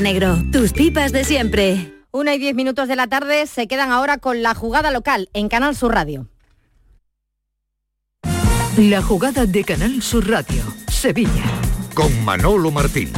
Negro, tus pipas de siempre. Una y diez minutos de la tarde se quedan ahora con la jugada local en Canal Sur Radio. La jugada de Canal Sur Radio, Sevilla. Con Manolo Martín.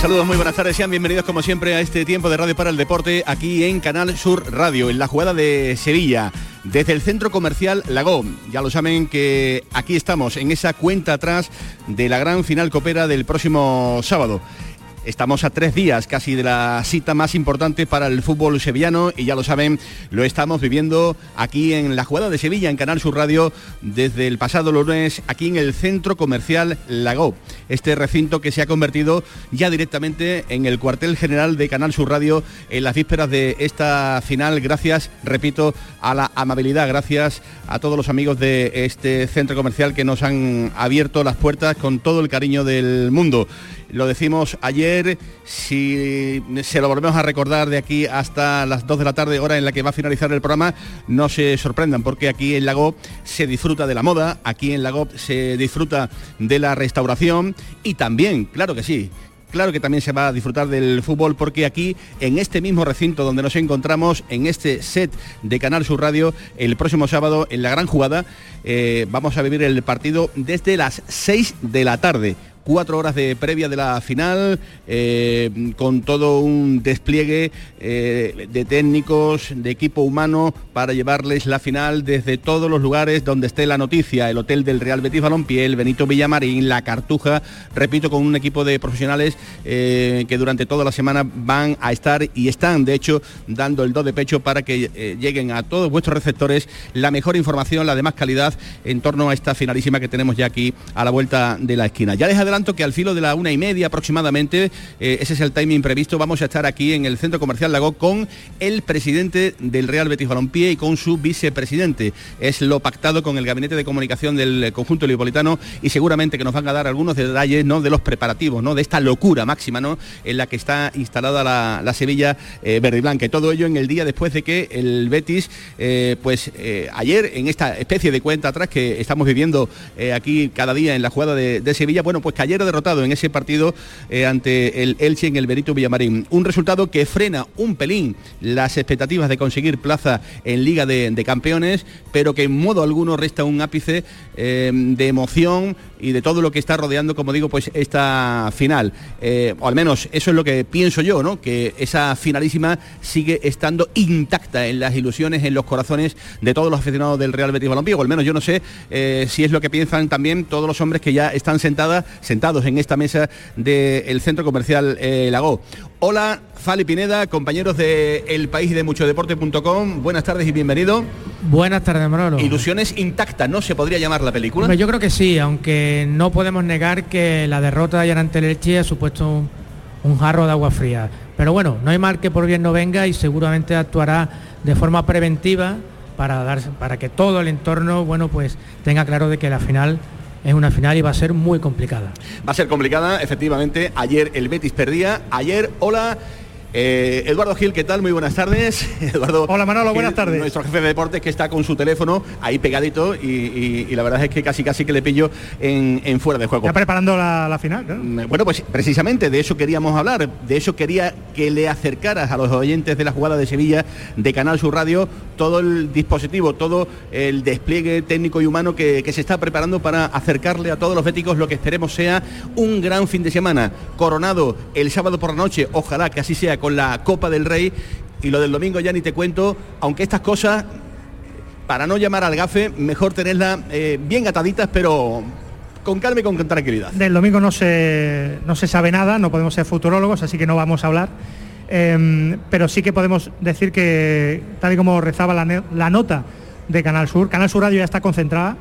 Saludos, muy buenas tardes, sean bienvenidos como siempre a este tiempo de Radio para el Deporte aquí en Canal Sur Radio, en la jugada de Sevilla, desde el centro comercial Lagó. Ya lo saben que aquí estamos en esa cuenta atrás de la gran final copera del próximo sábado. Estamos a tres días casi de la cita más importante para el fútbol sevillano y ya lo saben, lo estamos viviendo aquí en la jugada de Sevilla, en Canal Sur Radio, desde el pasado lunes, aquí en el centro comercial Lagó. Este recinto que se ha convertido ya directamente en el cuartel general de Canal Sur Radio en las vísperas de esta final, gracias, repito, a la amabilidad, gracias a todos los amigos de este centro comercial que nos han abierto las puertas con todo el cariño del mundo. Lo decimos ayer, si se lo volvemos a recordar de aquí hasta las 2 de la tarde, hora en la que va a finalizar el programa, no se sorprendan porque aquí en Lago se disfruta de la moda, aquí en Lago se disfruta de la restauración y también, claro que sí, claro que también se va a disfrutar del fútbol porque aquí, en este mismo recinto donde nos encontramos, en este set de Canal Sur Radio, el próximo sábado, en la gran jugada, eh, vamos a vivir el partido desde las 6 de la tarde cuatro horas de previa de la final, eh, con todo un despliegue eh, de técnicos, de equipo humano, para llevarles la final desde todos los lugares donde esté la noticia, el hotel del Real Betis Balompié, el Benito Villamarín, la Cartuja, repito, con un equipo de profesionales eh, que durante toda la semana van a estar y están, de hecho, dando el do de pecho para que lleguen a todos vuestros receptores la mejor información, la de más calidad en torno a esta finalísima que tenemos ya aquí a la vuelta de la esquina. Ya les tanto que al filo de la una y media aproximadamente, eh, ese es el timing previsto, vamos a estar aquí en el Centro Comercial Lago con el presidente del Real Betis Balompié y con su vicepresidente. Es lo pactado con el Gabinete de Comunicación del conjunto lipolitano y seguramente que nos van a dar algunos detalles ¿no? de los preparativos, ¿no? de esta locura máxima ¿no? en la que está instalada la, Sevilla eh, verde y blanca. Y todo ello en el día después de que el Betis, eh, pues ayer en esta especie de cuenta atrás que estamos viviendo aquí cada día en la jugada de, Sevilla, bueno, pues ayer derrotado en ese partido eh, ante el Elche en el Benito Villamarín. Un resultado que frena un pelín las expectativas de conseguir plaza en Liga de, Campeones, pero que en modo alguno resta un ápice eh, de emoción y de todo lo que está rodeando, como digo, pues esta final. Eh, o al menos eso es lo que pienso yo, ¿no? Que esa finalísima sigue estando intacta en las ilusiones, en los corazones de todos los aficionados del Real Betis Balompié, o al menos yo no sé si es lo que piensan también todos los hombres que ya están sentadas, sentados en esta mesa del centro comercial eh, Lago. Hola, Fali Pineda, compañeros de El País de Muchodeporte.com. Buenas tardes y bienvenido. Buenas tardes, Manolo. Ilusiones intactas, ¿no se podría llamar la película? yo creo que sí, aunque no podemos negar que la derrota de ayer ante el Elche ha supuesto un, jarro de agua fría. Pero bueno, no hay mal que por bien no venga y seguramente actuará de forma preventiva para, dar, para que todo el entorno, bueno, pues tenga claro de que la final es una final y va a ser muy complicada. Va a ser complicada, efectivamente. Ayer el Betis perdía. Ayer, hola. Eh, Eduardo Gil, ¿qué tal? Muy buenas tardes. Eduardo Hola Manolo, buenas tardes. Nuestro jefe de deportes que está con su teléfono ahí pegadito y, la verdad es que casi casi que le pillo en, fuera de juego. ¿Ya preparando la, final? Mm, bueno, pues precisamente de eso queríamos hablar. De eso quería que le acercaras a los oyentes de la jugada de Sevilla de Canal Sur Radio todo el dispositivo, todo el despliegue técnico y humano que, que se está preparando para acercarle a todos los béticos lo que esperemos sea un gran fin de semana. Coronado el sábado por la noche, ojalá que así sea con la Copa del Rey y lo del domingo ya ni te cuento, aunque estas cosas, para no llamar al gafe, mejor tenerlas eh, bien ataditas, pero con calma y con tranquilidad. Del domingo no se, no se sabe nada, no podemos ser futurólogos, así que no vamos a hablar. Em, pero sí que podemos decir que, tal y como rezaba la, la, nota de Canal Sur, Canal Sur Radio ya está concentrada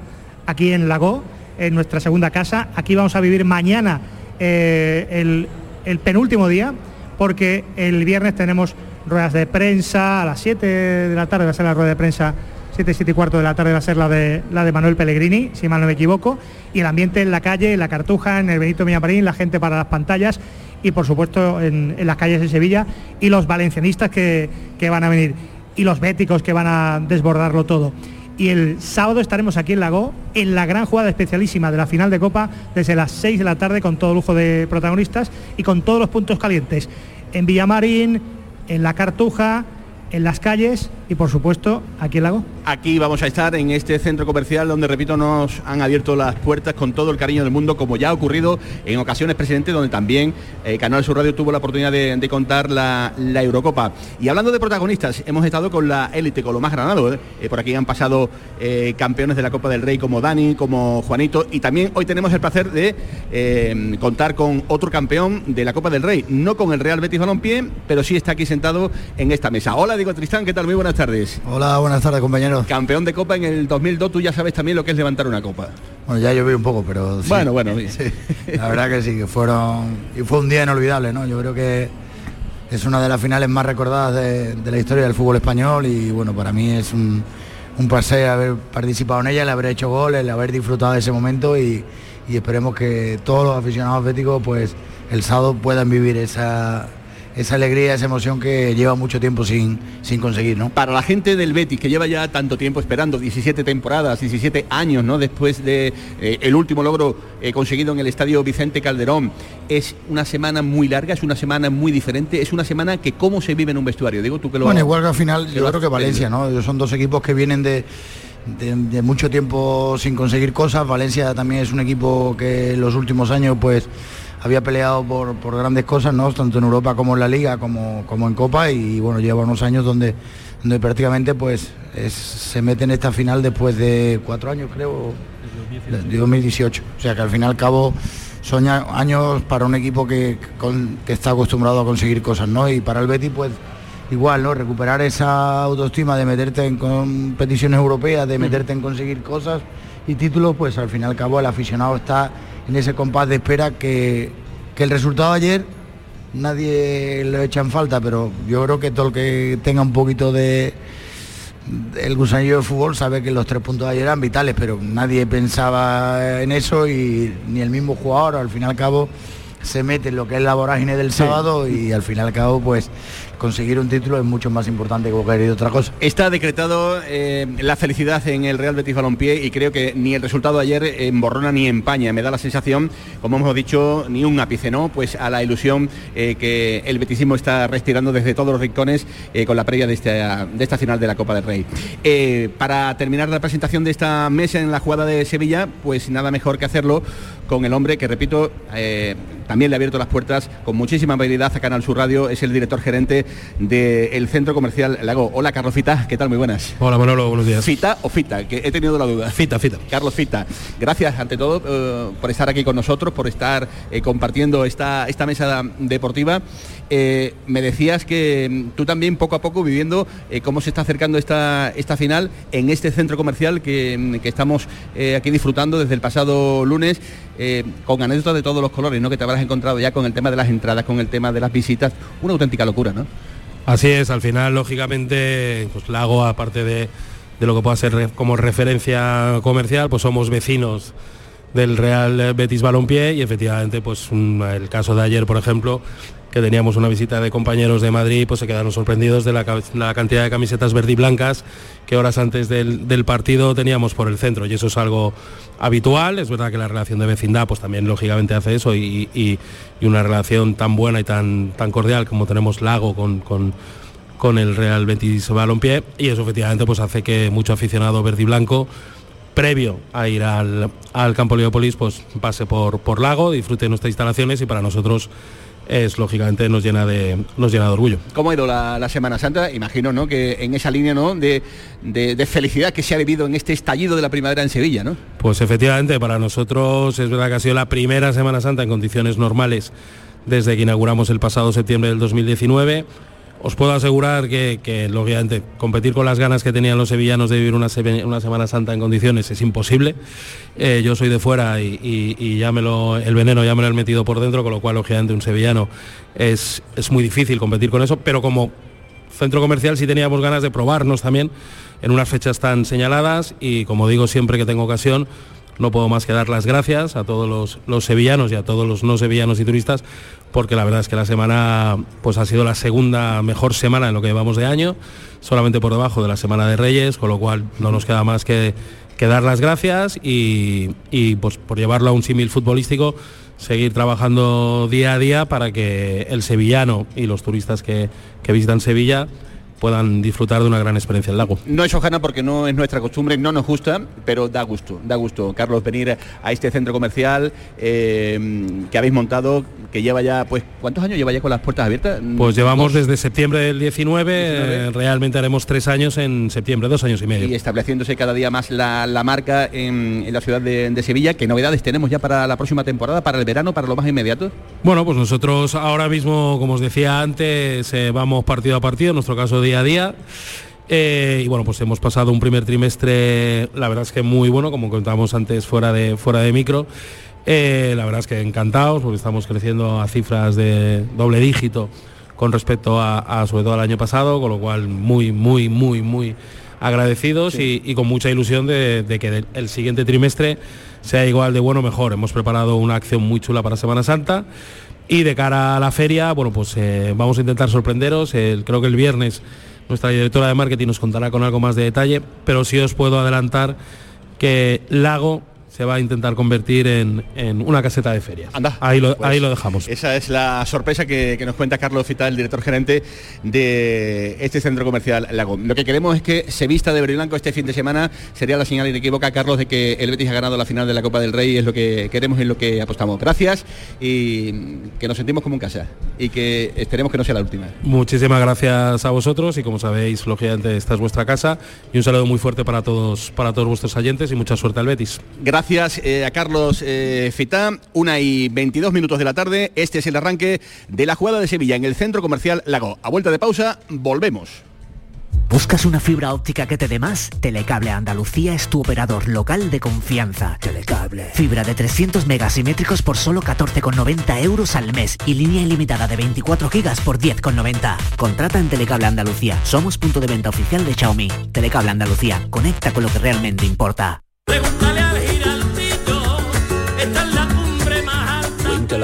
aquí en Lago en nuestra segunda casa. Aquí vamos a vivir mañana eh, el, el penúltimo día, porque el viernes tenemos ruedas de prensa a las 7 de la tarde va a ser la rueda de prensa 7, 7 y cuarto de la tarde va a ser la de la de Manuel Pellegrini, si mal no me equivoco, y el ambiente en la calle, en la Cartuja, en el Benito Villamarín, la gente para las pantallas y por supuesto en, en las calles de Sevilla y los valencianistas que, que van a venir y los béticos que van a desbordarlo todo. Y el sábado estaremos aquí en Lago en la gran jugada especialísima de la final de Copa desde las 6 de la tarde con todo lujo de protagonistas y con todos los puntos calientes. En Villamarín, en la Cartuja, en las calles y por supuesto aquí en Lago. Aquí vamos a estar en este centro comercial donde, repito, nos han abierto las puertas con todo el cariño del mundo, como ya ha ocurrido en ocasiones, presidente, donde también eh, Canal Sur Radio tuvo la oportunidad de, contar la, Eurocopa. Y hablando de protagonistas, hemos estado con la élite, con lo más granado. ¿eh? Eh, por aquí han pasado campeones de la Copa del Rey como Dani, como Juanito, y también hoy tenemos el placer de contar con otro campeón de la Copa del Rey, no con el Real Betis Balompié, pero sí está aquí sentado en esta mesa. Hola, digo Tristán, ¿qué tal? Muy buenas tardes. Hola, buenas tardes, compañeros. Campeón de Copa en el 2002, tú ya sabes también lo que es levantar una copa. Bueno, ya lloví un poco, pero sí. Bueno, bueno. Sí. La verdad que sí, que fueron... Y fue un día inolvidable, ¿no? Yo creo que es una de las finales más recordadas de, de la historia del fútbol español y bueno, para mí es un, un placer haber participado en ella, el haber hecho goles, el haber disfrutado de ese momento y, y esperemos que todos los aficionados béticos pues el sábado puedan vivir esa, esa alegría, esa emoción que lleva mucho tiempo sin, sin conseguir, ¿no? Para la gente del Betis, que lleva ya tanto tiempo esperando, 17 temporadas, 17 años, ¿no? Después de eh, el último logro eh, conseguido en el estadio Vicente Calderón, es una semana muy larga, es una semana muy diferente, es una semana que cómo se vive en un vestuario. Digo tú que lo Bueno, igual que al final, yo creo que Valencia, ¿no? Son dos equipos que vienen de, de, de mucho tiempo sin conseguir cosas. Valencia también es un equipo que en los últimos años, pues había peleado por, por, grandes cosas, ¿no? tanto en Europa como en la Liga, como, como en Copa, y bueno, lleva unos años donde, donde prácticamente pues es, se mete en esta final después de cuatro años, creo, de 2018. O sea que al fin y al cabo son años para un equipo que, con, que está acostumbrado a conseguir cosas, ¿no? Y para el Betis, pues igual, ¿no? Recuperar esa autoestima de meterte en competiciones europeas, de meterte en conseguir cosas y títulos, pues al fin y al cabo el aficionado está en ese compás de espera que, que el resultado de ayer nadie lo echa en falta, pero yo creo que todo el que tenga un poquito de el gusanillo de fútbol sabe que los tres puntos de ayer eran vitales, pero nadie pensaba en eso y ni el mismo jugador, al fin y al cabo se mete en lo que es la vorágine del sábado sí. y al fin y al cabo pues conseguir un título es mucho más importante que cualquier otra cosa. Está decretado eh, la felicidad en el Real Betis Balompié y creo que ni el resultado de ayer emborrona ni empaña. Me da la sensación, como hemos dicho, ni un ápice, ¿no? Pues a la ilusión eh, que el betisismo está respirando desde todos los rincones eh, con la previa de esta, de esta final de la Copa del Rey. Para terminar la presentación de esta mesa en la jugada de Sevilla, pues nada mejor que hacerlo con el hombre que, repito, también le ha abierto las puertas con muchísima habilidad a Canal Sur Radio, es el director gerente del Centro Comercial Lago. Hola, Carlos Fita, ¿qué tal? Muy buenas. Hola, Manolo, buenos días. ¿Fita o Fita? Que he tenido la duda. Fita, Fita. Carlos Fita, gracias ante todo eh, por estar aquí con nosotros, por estar eh, compartiendo esta, esta mesa deportiva. Eh, me decías que mm, tú también poco a poco viviendo eh, cómo se está acercando esta, esta final en este centro comercial que, mm, que estamos aquí disfrutando desde el pasado lunes con anécdotas de todos los colores, ¿no? Que te habrás encontrado ya con el tema de las entradas, con el tema de las visitas, una auténtica locura, ¿no? Así es, al final, lógicamente, pues Lago, aparte de, de lo que pueda ser como referencia comercial, pues somos vecinos del Real Betis Balompié y efectivamente pues un, el caso de ayer por ejemplo que teníamos una visita de compañeros de Madrid, pues se quedaron sorprendidos de la, cantidad de camisetas verde blancas que horas antes del, partido teníamos por el centro. Y eso es algo habitual, es verdad que la relación de vecindad pues también lógicamente hace eso y, una relación tan buena y tan, cordial como tenemos Lago con, el Real Betis Balompié. Y eso efectivamente pues hace que mucho aficionado verde blanco previo a ir al, al campo Leópolis pues pase por, por Lago, disfrute nuestras instalaciones y para nosotros es lógicamente nos llena de nos llena de orgullo. ¿Cómo ha ido la, la Semana Santa? Imagino, ¿no? Que en esa línea, ¿no? De, de, de, felicidad que se ha vivido en este estallido de la primavera en Sevilla, ¿no? Pues efectivamente, para nosotros es verdad que ha sido la primera Semana Santa en condiciones normales desde que inauguramos el pasado septiembre del 2019 os puedo asegurar que, que, lógicamente, competir con las ganas que tenían los sevillanos de vivir una, una Semana Santa en condiciones es imposible. Eh, yo soy de fuera y, ya me lo, el veneno ya me lo he metido por dentro, con lo cual, lógicamente, un sevillano es, es muy difícil competir con eso, pero como centro comercial sí teníamos ganas de probarnos también en unas fechas tan señaladas y, como digo siempre que tengo ocasión, no puedo más que dar las gracias a todos los, sevillanos y a todos los no sevillanos y turistas, porque la verdad es que la semana pues, ha sido la segunda mejor semana en lo que llevamos de año, solamente por debajo de la Semana de Reyes, con lo cual no nos queda más que, dar las gracias y, pues, por llevarlo a un símil futbolístico, seguir trabajando día a día para que el sevillano y los turistas que, que visitan Sevilla puedan disfrutar de una gran experiencia en el lago. No es hojana porque no es nuestra costumbre, no nos gusta, pero da gusto, da gusto, Carlos, venir a este centro comercial eh, que habéis montado, que lleva ya, pues, ¿cuántos años lleva ya con las puertas abiertas? Pues llevamos desde septiembre del 19, eh, realmente haremos tres años en septiembre, dos años y medio. Y estableciéndose cada día más la, marca en, la ciudad de, de Sevilla, ¿qué novedades tenemos ya para la próxima temporada, para el verano, para lo más inmediato? Bueno, pues nosotros ahora mismo, como os decía antes, eh, vamos partido a partido, en nuestro caso día a día. Eh, y bueno, pues hemos pasado un primer trimestre, la verdad es que muy bueno, como contábamos antes fuera de, fuera de micro. Eh, la verdad es que encantados porque estamos creciendo a cifras de doble dígito con respecto a, sobre todo al año pasado, con lo cual muy, muy, muy, muy agradecidos y, con mucha ilusión de, que el siguiente trimestre sea igual de bueno mejor. Hemos preparado una acción muy chula para Semana Santa y de cara a la feria, bueno, pues eh, vamos a intentar sorprenderos. creo que el viernes nuestra directora de marketing nos contará con algo más de detalle, pero sí os puedo adelantar que Lago se va a intentar convertir en, una caseta de ferias. Anda, ahí, lo, pues ahí lo dejamos. Esa es la sorpresa que, nos cuenta Carlos Fita, el director gerente de este centro comercial Lago. Lo que queremos es que se vista de verde blanco este fin de semana. Sería la señal inequívoca, Carlos, de que el Betis ha ganado la final de la Copa del Rey. Es lo que queremos y es lo que apostamos. Gracias y que nos sentimos como en casa y que esperemos que no sea la última. Muchísimas gracias a vosotros y como sabéis, lógicamente esta es vuestra casa y un saludo muy fuerte para todos, para todos vuestros oyentes y mucha suerte al Betis. Gracias Gracias eh, a Carlos eh, Fitá. Una y 22 minutos de la tarde. Este es el arranque de la jugada de Sevilla en el centro comercial Lago. A vuelta de pausa, volvemos. ¿Buscas una fibra óptica que te dé más? Telecable Andalucía es tu operador local de confianza. Telecable. Fibra de 300 megasimétricos por solo 14,90 euros al mes y línea ilimitada de 24 gigas por 10,90. Contrata en Telecable Andalucía. Somos punto de venta oficial de Xiaomi. Telecable Andalucía. Conecta con lo que realmente importa.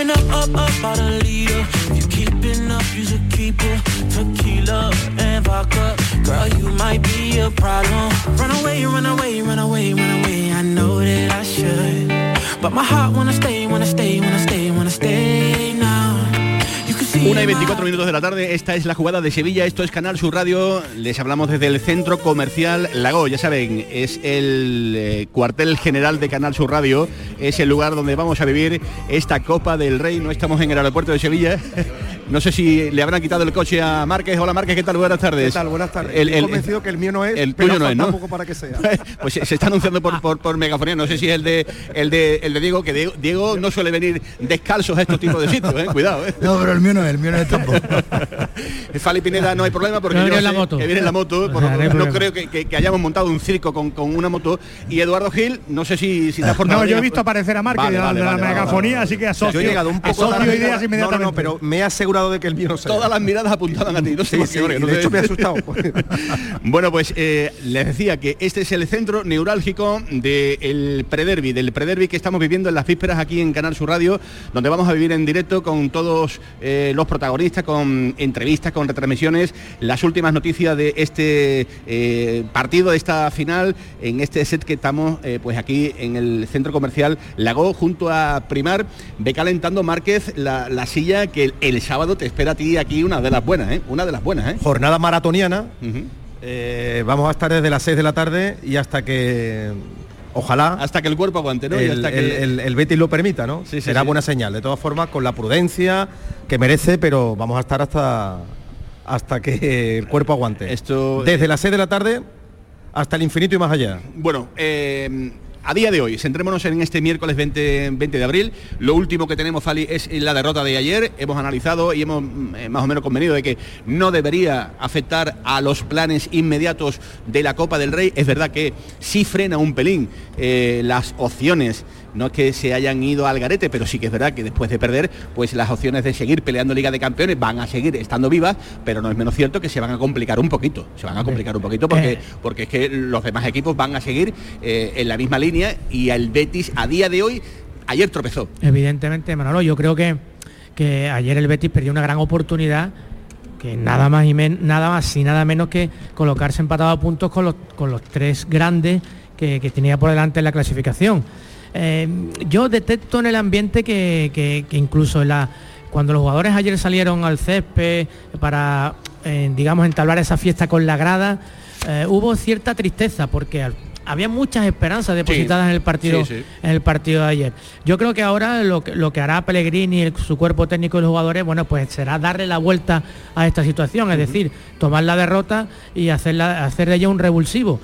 when up, up, up out a leader. If you keeping up, You're keep keeper. Tequila and vodka, girl, you might be a problem. Run away, run away, run away, run away. I know that I should, but my heart wanna stay, wanna stay, wanna stay, wanna stay. Una y 24 minutos de la tarde, esta es la jugada de Sevilla, esto es Canal Sur Radio, les hablamos desde el centro comercial Lago, ya saben, es el eh, cuartel general de Canal Sur Radio, es el lugar donde vamos a vivir esta Copa del Rey, no estamos en el aeropuerto de Sevilla, No sé si le habrán quitado el coche a Márquez. Hola Márquez, ¿qué tal? Buenas tardes. ¿Qué tal? Buenas tardes. El, Estoy convencido que el mío no es, el pero tuyo no es, ¿no? tampoco para que sea. pues se se está anunciando por, por, por megafonía. No sé si es el de el de el de Diego, que Diego, Diego no suele venir descalzos a estos tipos de sitios, ¿eh? Cuidado, ¿eh? No, pero el mío no es, el mío no es tampoco. Fali Pineda no hay problema porque No yo viene en la sé moto. que viene en la moto, por lo Ah, no creo que, que- que hayamos montado un circo con, con una moto. Y Eduardo Gil, no sé si, si te has portado No, yo he visto aparecer a Márquez Vale, de, la- vale, de la vale, vale, megafonía, vale, así que asocio, Yo he llegado un poco asocio tarde. ideas No, no, inmediatamente. no, pero me he asegurado de que el mío no sea. Todas las miradas apuntaban a ti, no sé Sí, qué, no de hecho me he asustado. Bueno, pues eh, les decía que este es el centro neurálgico del prederby, del prederby que estamos viviendo en las vísperas aquí en Canal Sur Radio, donde vamos a vivir en directo con todos eh, los protagonistas, con entrevistas, con retransmisiones, las últimas noticias de este eh, partido, de esta final, en este set que estamos pues aquí en el centro comercial Lago, junto a Primar, ve calentando Márquez la, la silla que el, el sábado te espera a ti aquí una de las buenas, ¿eh? Una de las buenas, ¿eh? Jornada maratoniana. Eh, vamos a estar desde las 6 de la tarde y hasta que ojalá Hasta que el cuerpo aguante, ¿no? Y el, hasta que- el- el- el Betis lo permita, ¿no? Sí, sí, Será sí. buena señal. De todas formas, con la prudencia que merece, pero vamos a estar hasta hasta que el cuerpo aguante. Esto desde las 6 de la tarde hasta el infinito y más allá. Bueno, eh, a día de hoy, centrémonos en este miércoles 20, 20 de abril. Lo último que tenemos, es la derrota de ayer. Hemos analizado y hemos eh, más o menos convenido de que no debería afectar a los planes inmediatos de la Copa del Rey. Es verdad que sí frena un pelín eh, las opciones. No es que se hayan ido al garete, pero sí que es verdad que después de perder, pues las opciones de seguir peleando Liga de Campeones van a seguir estando vivas, pero no es menos cierto que se van a complicar un poquito. Se van a complicar un poquito porque Eh. porque es que los demás equipos van a seguir eh, en la misma línea y el Betis a día de hoy ayer tropezó. Evidentemente, Manolo, yo creo que, que ayer el Betis perdió una gran oportunidad que nada más y men- nada más y nada menos que colocarse empatado a puntos con los, con los tres grandes que, que tenía por delante en la clasificación. Eh, yo detecto en el ambiente que, que- que incluso en la, cuando los jugadores ayer salieron al césped para, eh, digamos, entablar esa fiesta con la grada, eh, hubo cierta tristeza porque había muchas esperanzas depositadas en el partido sí, sí. en el partido de ayer. Yo creo que ahora lo que, lo que hará Pellegrini, el- su cuerpo técnico y los jugadores, bueno, pues será darle la vuelta a esta situación, es decir, tomar la derrota y hacerla, hacer de ella un revulsivo.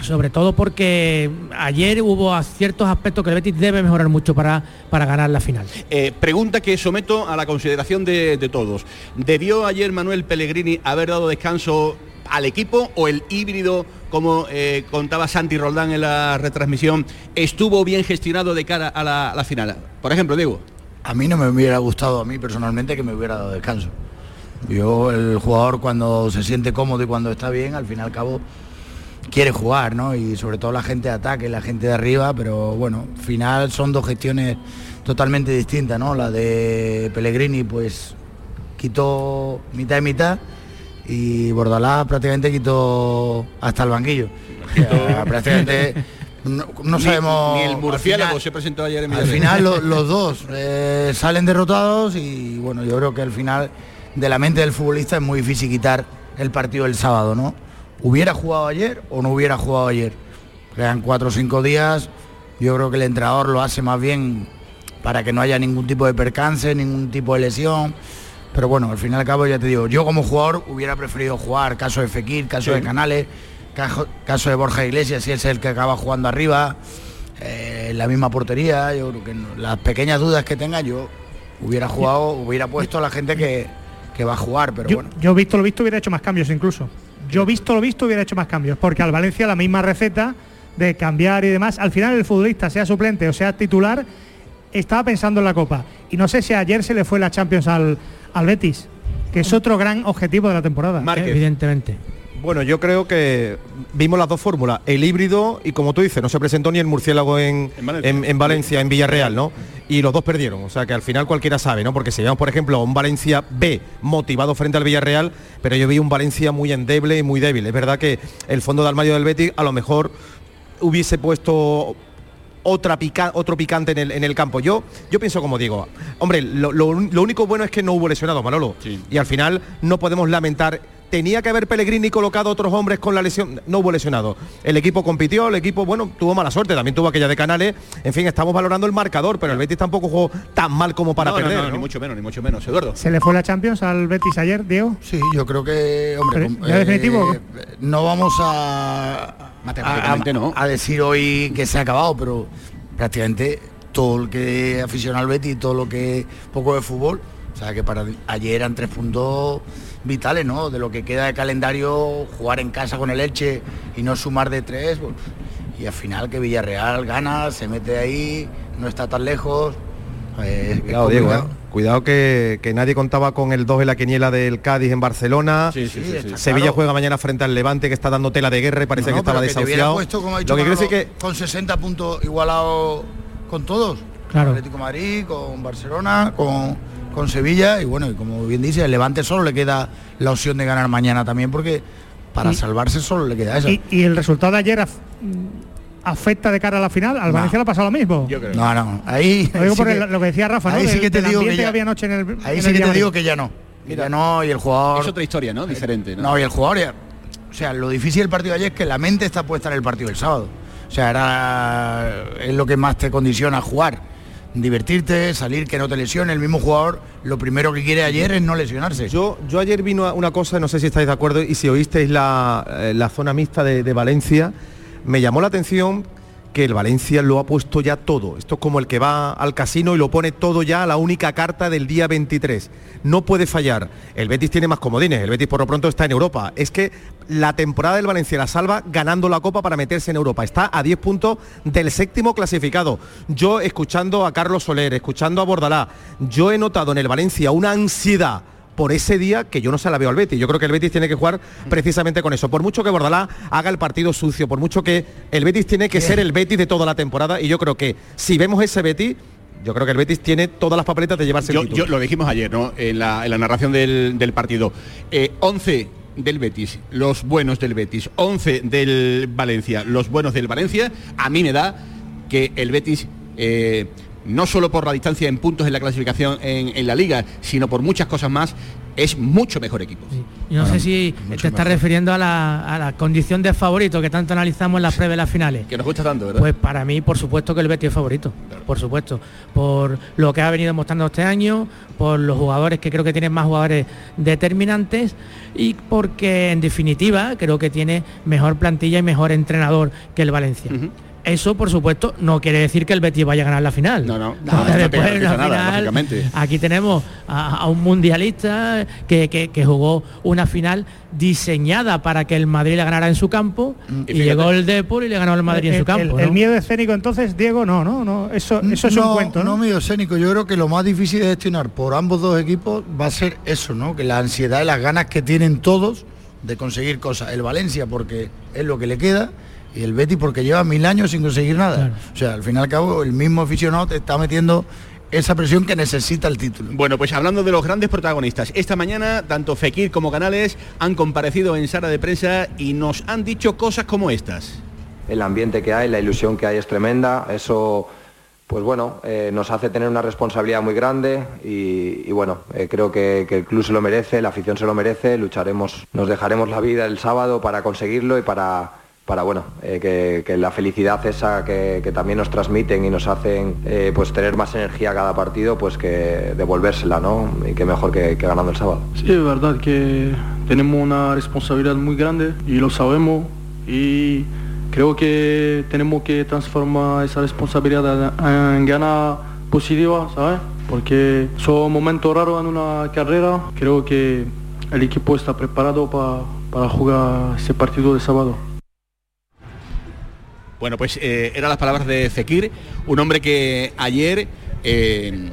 Sobre todo porque ayer hubo ciertos aspectos que el Betis debe mejorar mucho para, para ganar la final. Eh, pregunta que someto a la consideración de, de todos. ¿Debió ayer Manuel Pellegrini haber dado descanso al equipo o el híbrido, como eh, contaba Santi Roldán en la retransmisión, estuvo bien gestionado de cara a la, a la final? Por ejemplo, Diego. A mí no me hubiera gustado, a mí personalmente, que me hubiera dado descanso. Yo, el jugador cuando se siente cómodo y cuando está bien, al fin y al cabo, quiere jugar, ¿no? Y sobre todo la gente de ataque, la gente de arriba, pero bueno, final son dos gestiones totalmente distintas, ¿no? La de Pellegrini, pues quitó mitad y mitad y Bordalás prácticamente quitó hasta el banquillo. Prácticamente no, sabemos. Ni, el al murciélago final- se presentó ayer en al final lo- los dos eh, salen derrotados y bueno, yo creo que al final de la mente del futbolista es muy difícil quitar el partido del sábado, ¿no? ¿Hubiera jugado ayer o no hubiera jugado ayer? Quedan cuatro o cinco días, yo creo que el entrenador lo hace más bien para que no haya ningún tipo de percance, ningún tipo de lesión. Pero bueno, al fin y al cabo ya te digo, yo como jugador hubiera preferido jugar, caso de Fekir, caso Sí. de Canales, caso, caso de Borja Iglesias, si es el que acaba jugando arriba, eh, en la misma portería, yo creo que no- las pequeñas dudas que tenga yo hubiera jugado, hubiera puesto a la gente que, que va a jugar, pero Yo, bueno. yo visto lo visto hubiera hecho más cambios incluso. Yo visto lo visto hubiera hecho más cambios, porque al Valencia la misma receta de cambiar y demás, al final el futbolista, sea suplente o sea titular, estaba pensando en la Copa. Y no sé si ayer se le fue la Champions al, al Betis, que es otro gran objetivo de la temporada. Evidentemente. Bueno, yo creo que vimos las dos fórmulas, el híbrido y como tú dices, no se presentó ni el murciélago en, En Valencia. en- en Valencia, en Villarreal, ¿no? Y los dos perdieron, o sea que al final cualquiera sabe, ¿no? Porque si veamos, por ejemplo, a un Valencia B motivado frente al Villarreal, pero yo vi un Valencia muy endeble y muy débil. Es verdad que el fondo de armario del Betis a lo mejor hubiese puesto otra pica- otro picante en el, en el campo. Yo, yo pienso como digo, hombre, lo, lo lo único bueno es que no hubo lesionados, Manolo. Y al final no podemos lamentar tenía que haber Pellegrini colocado otros hombres con la lesión. No hubo lesionado. El equipo compitió, el equipo, bueno, tuvo mala suerte, también tuvo aquella de Canales. En fin, estamos valorando el marcador, pero el Betis tampoco jugó tan mal como para No, no, perder. no, ¿no? ni mucho menos, ni mucho menos. Eduardo. ¿Se le fue la Champions al Betis ayer, Diego? Sí, yo creo que, hombre, ¿ya definitivo qué? no vamos a, Matemáticamente a- no. a decir hoy que se ha acabado, pero prácticamente todo el que aficionado al Betis, todo lo que poco de fútbol, o sea que para ayer eran tres puntos vitales, ¿no? De lo que queda de calendario, jugar en casa con el Elche y no sumar de tres, pues, y al final que Villarreal gana, se mete ahí, no está tan lejos. eh, es Diego. ¿eh? Cuidado que, que nadie contaba con el 2 en la quiniela del Cádiz en Barcelona. sí, sí, Sevilla claro. juega mañana frente al Levante que está dando tela de guerra y parece No, que estaba hubiera desahuciado. puesto, como ha dicho Lo que quiere decir Manolo, que con 60 puntos igualado con todos. Claro. Atlético de Madrid, con Barcelona, con, con Sevilla y bueno, y como bien dice, el Levante solo le queda la opción de ganar mañana también porque para Y- salvarse solo le queda eso. Y, y el resultado de ayer afecta de cara a la final. Al No. Valencia le ha pasado lo mismo. No, no, ahí Lo digo sí por que- el- lo que decía Rafa, ¿no? ahí sí que te digo que ya, había anoche en el- en ahí el sí que te digo que ya no. ya no y el jugador Es otra historia, ¿no? Diferente, ¿no? No, y el jugador ya- O sea, lo difícil del partido de ayer es que la mente está puesta en el partido del sábado. O sea, era, es lo que más te condiciona a jugar. Divertirte, salir, que no te lesione. El mismo jugador, lo primero que quiere ayer es no lesionarse. Yo, yo ayer vino a- una cosa, no sé si estáis de acuerdo y si oísteis la, eh, la zona mixta de, de Valencia, me llamó la atención que el Valencia lo ha puesto ya todo. Esto es como el que va al casino y lo pone todo ya a la única carta del día 23. No puede fallar. El Betis tiene más comodines, el Betis por lo pronto está en Europa. Es que la temporada del Valencia la salva ganando la Copa para meterse en Europa. Está a 10 puntos del séptimo clasificado. Yo escuchando a Carlos Soler, escuchando a Bordalá, yo he notado en el Valencia una ansiedad por ese día que yo no se la veo al Betis. Yo creo que el Betis tiene que jugar precisamente con eso. Por mucho que Bordalá haga el partido sucio, por mucho que el Betis tiene que ser el Betis de toda la temporada y yo creo que si vemos ese Betis, yo creo que el Betis tiene todas las papeletas de llevarse Yo, el título. yo- lo dijimos ayer, ¿no? En la, en la narración del, del partido. Eh, 11 del Betis, los buenos del Betis. 11 del Valencia, los buenos del Valencia. A mí me da que el Betis... eh, no solo por la distancia en puntos en la clasificación en, en la liga, sino por muchas cosas más, es mucho mejor equipo. Yo no sé si te estás refiriendo a la, a la condición de favorito que tanto analizamos en las previas las finales. Que nos gusta tanto, ¿verdad? Pues para mí, por supuesto que el Betis es favorito, por supuesto, por lo que ha venido mostrando este año, por los jugadores que creo que tienen más jugadores determinantes y porque en definitiva creo que tiene mejor plantilla y mejor entrenador que el Valencia. Eso, por supuesto, no quiere decir que el Betis vaya a ganar la final. No, no, no después de garantiza una nada, final. Aquí tenemos a, a un mundialista que, que- que jugó una final diseñada para que el Madrid le ganara en su campo y, fíjate. llegó el Depor y le ganó al Madrid en el, su campo. el- el ¿no? miedo escénico entonces, Diego, no, no, no. Eso, eso es un cuento, ¿no? No medio escénico, yo creo que lo más difícil de gestionar por ambos dos equipos va a ser eso, ¿no? Que la ansiedad y las ganas que tienen todos de conseguir cosas. El Valencia porque es lo que le queda y el Betis porque lleva mil años sin conseguir nada. O sea, al fin y al cabo el mismo aficionado te está metiendo esa presión que necesita el título. Bueno, pues hablando de los grandes protagonistas, esta mañana tanto Fekir como Canales han comparecido en sala de prensa y nos han dicho cosas como estas. el ambiente que hay, la ilusión que hay es tremenda. Eso, pues bueno, eh, nos hace tener una responsabilidad muy grande y, y bueno, eh, creo que, que el club se lo merece, la afición se lo merece, lucharemos, nos dejaremos la vida el sábado para conseguirlo y para, para bueno, eh, que, la felicidad esa que, que también nos transmiten y nos hacen eh, pues tener más energía cada partido, pues que devolvérsela, ¿no? Y que mejor que, ganando el sábado. Sí, es verdad que tenemos una responsabilidad muy grande y lo sabemos y creo que tenemos que transformar esa responsabilidad en gana positiva, ¿sabes? Porque son momentos raros en una carrera, creo que el equipo está preparado pa- para jugar ese partido de sábado. Bueno, pues eh, eran las palabras de Fekir, un hombre que ayer, eh,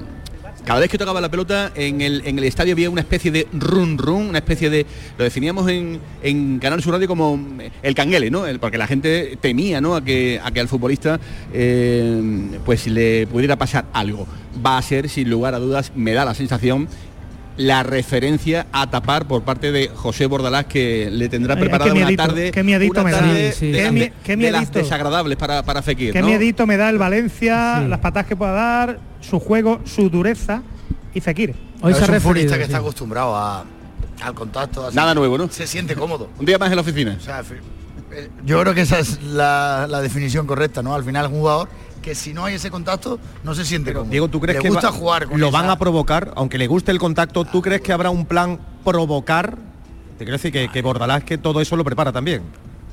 cada vez que tocaba la pelota en el, en el estadio había una especie de run run, una especie de, lo definíamos en, en Canal Sur Radio como el canguele, ¿no? Porque la gente temía, ¿no? A que, a que al futbolista eh, pues le pudiera pasar algo. Va a ser, sin lugar a dudas, me da la sensación la referencia a tapar por parte de José Bordalás que le tendrá preparada una miedito, tarde, qué miedito una me da. tarde Sí, sí. de, Qué las- mie- qué de las miedito. desagradables para, para Fekir. Qué ¿no? miedito me da el Valencia, las patas que pueda dar, su juego, su dureza y Fekir. es un futbolista que está acostumbrado a, al contacto. así. Nada nuevo, ¿no? Se siente cómodo. Un día más en la oficina. O sea, fi- eh, yo creo que esa es la, la definición correcta, ¿no? Al final un jugador que si no hay ese contacto no se siente cómodo. Diego, ¿tú crees Le que gusta va- jugar con lo esa- van a provocar, aunque le guste el contacto, ¿tú crees que habrá un plan provocar? Te quiero decir que, que Bordalás que todo eso lo prepara también.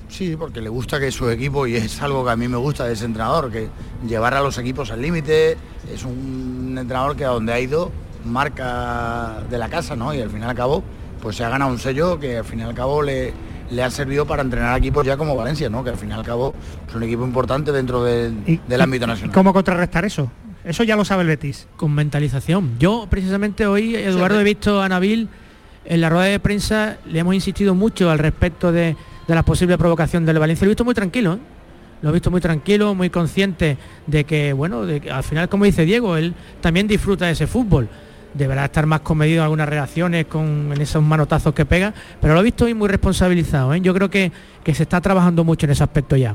Sí, porque le gusta que su equipo, y es algo que a mí me gusta de ese entrenador, que llevar a los equipos al límite, es un entrenador que a donde ha ido marca de la casa, ¿no? Y al fin y al cabo, pues se ha ganado un sello que al fin y al cabo le, le ha servido para entrenar equipos ya como Valencia, ¿no? Que al fin y al cabo es un equipo importante dentro del, del ámbito nacional. ¿Cómo contrarrestar eso? Eso ya lo sabe el Betis. Con mentalización. Yo precisamente hoy, Eduardo, he visto a Nabil en la rueda de prensa, le hemos insistido mucho al respecto de, de la posible provocación del Valencia. Lo he visto muy tranquilo, ¿eh? Lo he visto muy tranquilo, muy consciente de que, bueno, de que al final, como dice Diego, él también disfruta de ese fútbol. Deberá estar más comedido en algunas reacciones con en esos manotazos que pega, pero lo he visto hoy muy responsabilizado. ¿eh? Yo creo que, que se está trabajando mucho en ese aspecto ya.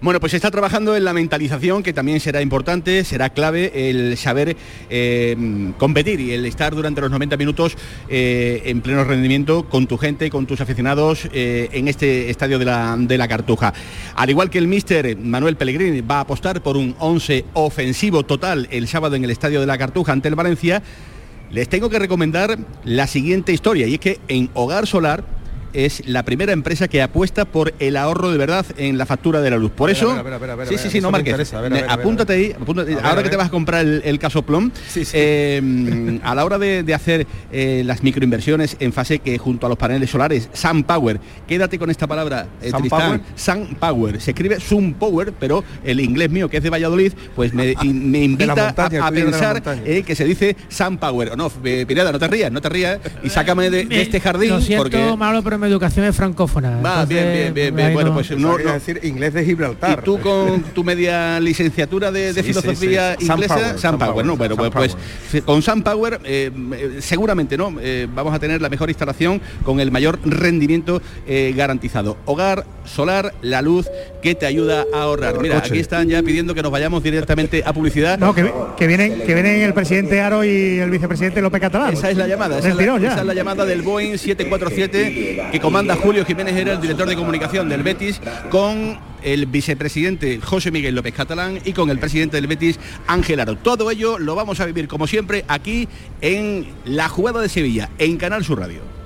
Bueno, pues se está trabajando en la mentalización, que también será importante, será clave el saber eh, competir y el estar durante los 90 minutos eh, en pleno rendimiento con tu gente, con tus aficionados eh, en este estadio de la, de la Cartuja. Al igual que el míster Manuel Pellegrini va a apostar por un 11 ofensivo total el sábado en el estadio de la Cartuja ante el Valencia, les tengo que recomendar la siguiente historia y es que en Hogar Solar es la primera empresa que apuesta por el ahorro de verdad en la factura de la luz. Por eso, sí, sí, sí, no marques. apúntate ahí, apúntate- ahora que te vas a comprar el, el casoplón, eh, a la hora de, de hacer eh, las microinversiones en fase que junto a los paneles solares, Sun Power, quédate con esta palabra, eh, Sun Tristán, Power. Sun Power, se escribe Sun Power, pero el inglés mío que es de Valladolid, pues me, invita montaña, a, pensar eh, que se dice Sun Power. O no, eh, Pineda, no te rías, no te rías y sácame de, de este jardín Lo siento, porque pero mi educación es francófona. Va, bien, bien, bien, bien. ahí Bueno, no- pues no, no- decir inglés de Gibraltar. y tú con tu media licenciatura de, de Sí, sí, filosofía sí. Inglesa, Power, Sun Power, Power, ¿no? Bueno, pues, pues, con Sun Power eh, eh, seguramente no Eh, vamos a tener la mejor instalación con el mayor rendimiento eh, garantizado. Hogar, solar, la luz que te ayuda a ahorrar. Mira, aquí están ya pidiendo que nos vayamos directamente a publicidad. No, que, que vienen, que vienen el presidente Aro y el vicepresidente López Catalán. Esa es la llamada, esa Del es la, tirón ya. esa es la llamada del Boeing 747 que comanda Julio Jiménez, era el director de comunicación del Betis, con el vicepresidente José Miguel López Catalán y con el presidente del Betis, Ángel Aro. Todo ello lo vamos a vivir como siempre aquí en La Jugada de Sevilla, en Canal Sur Radio.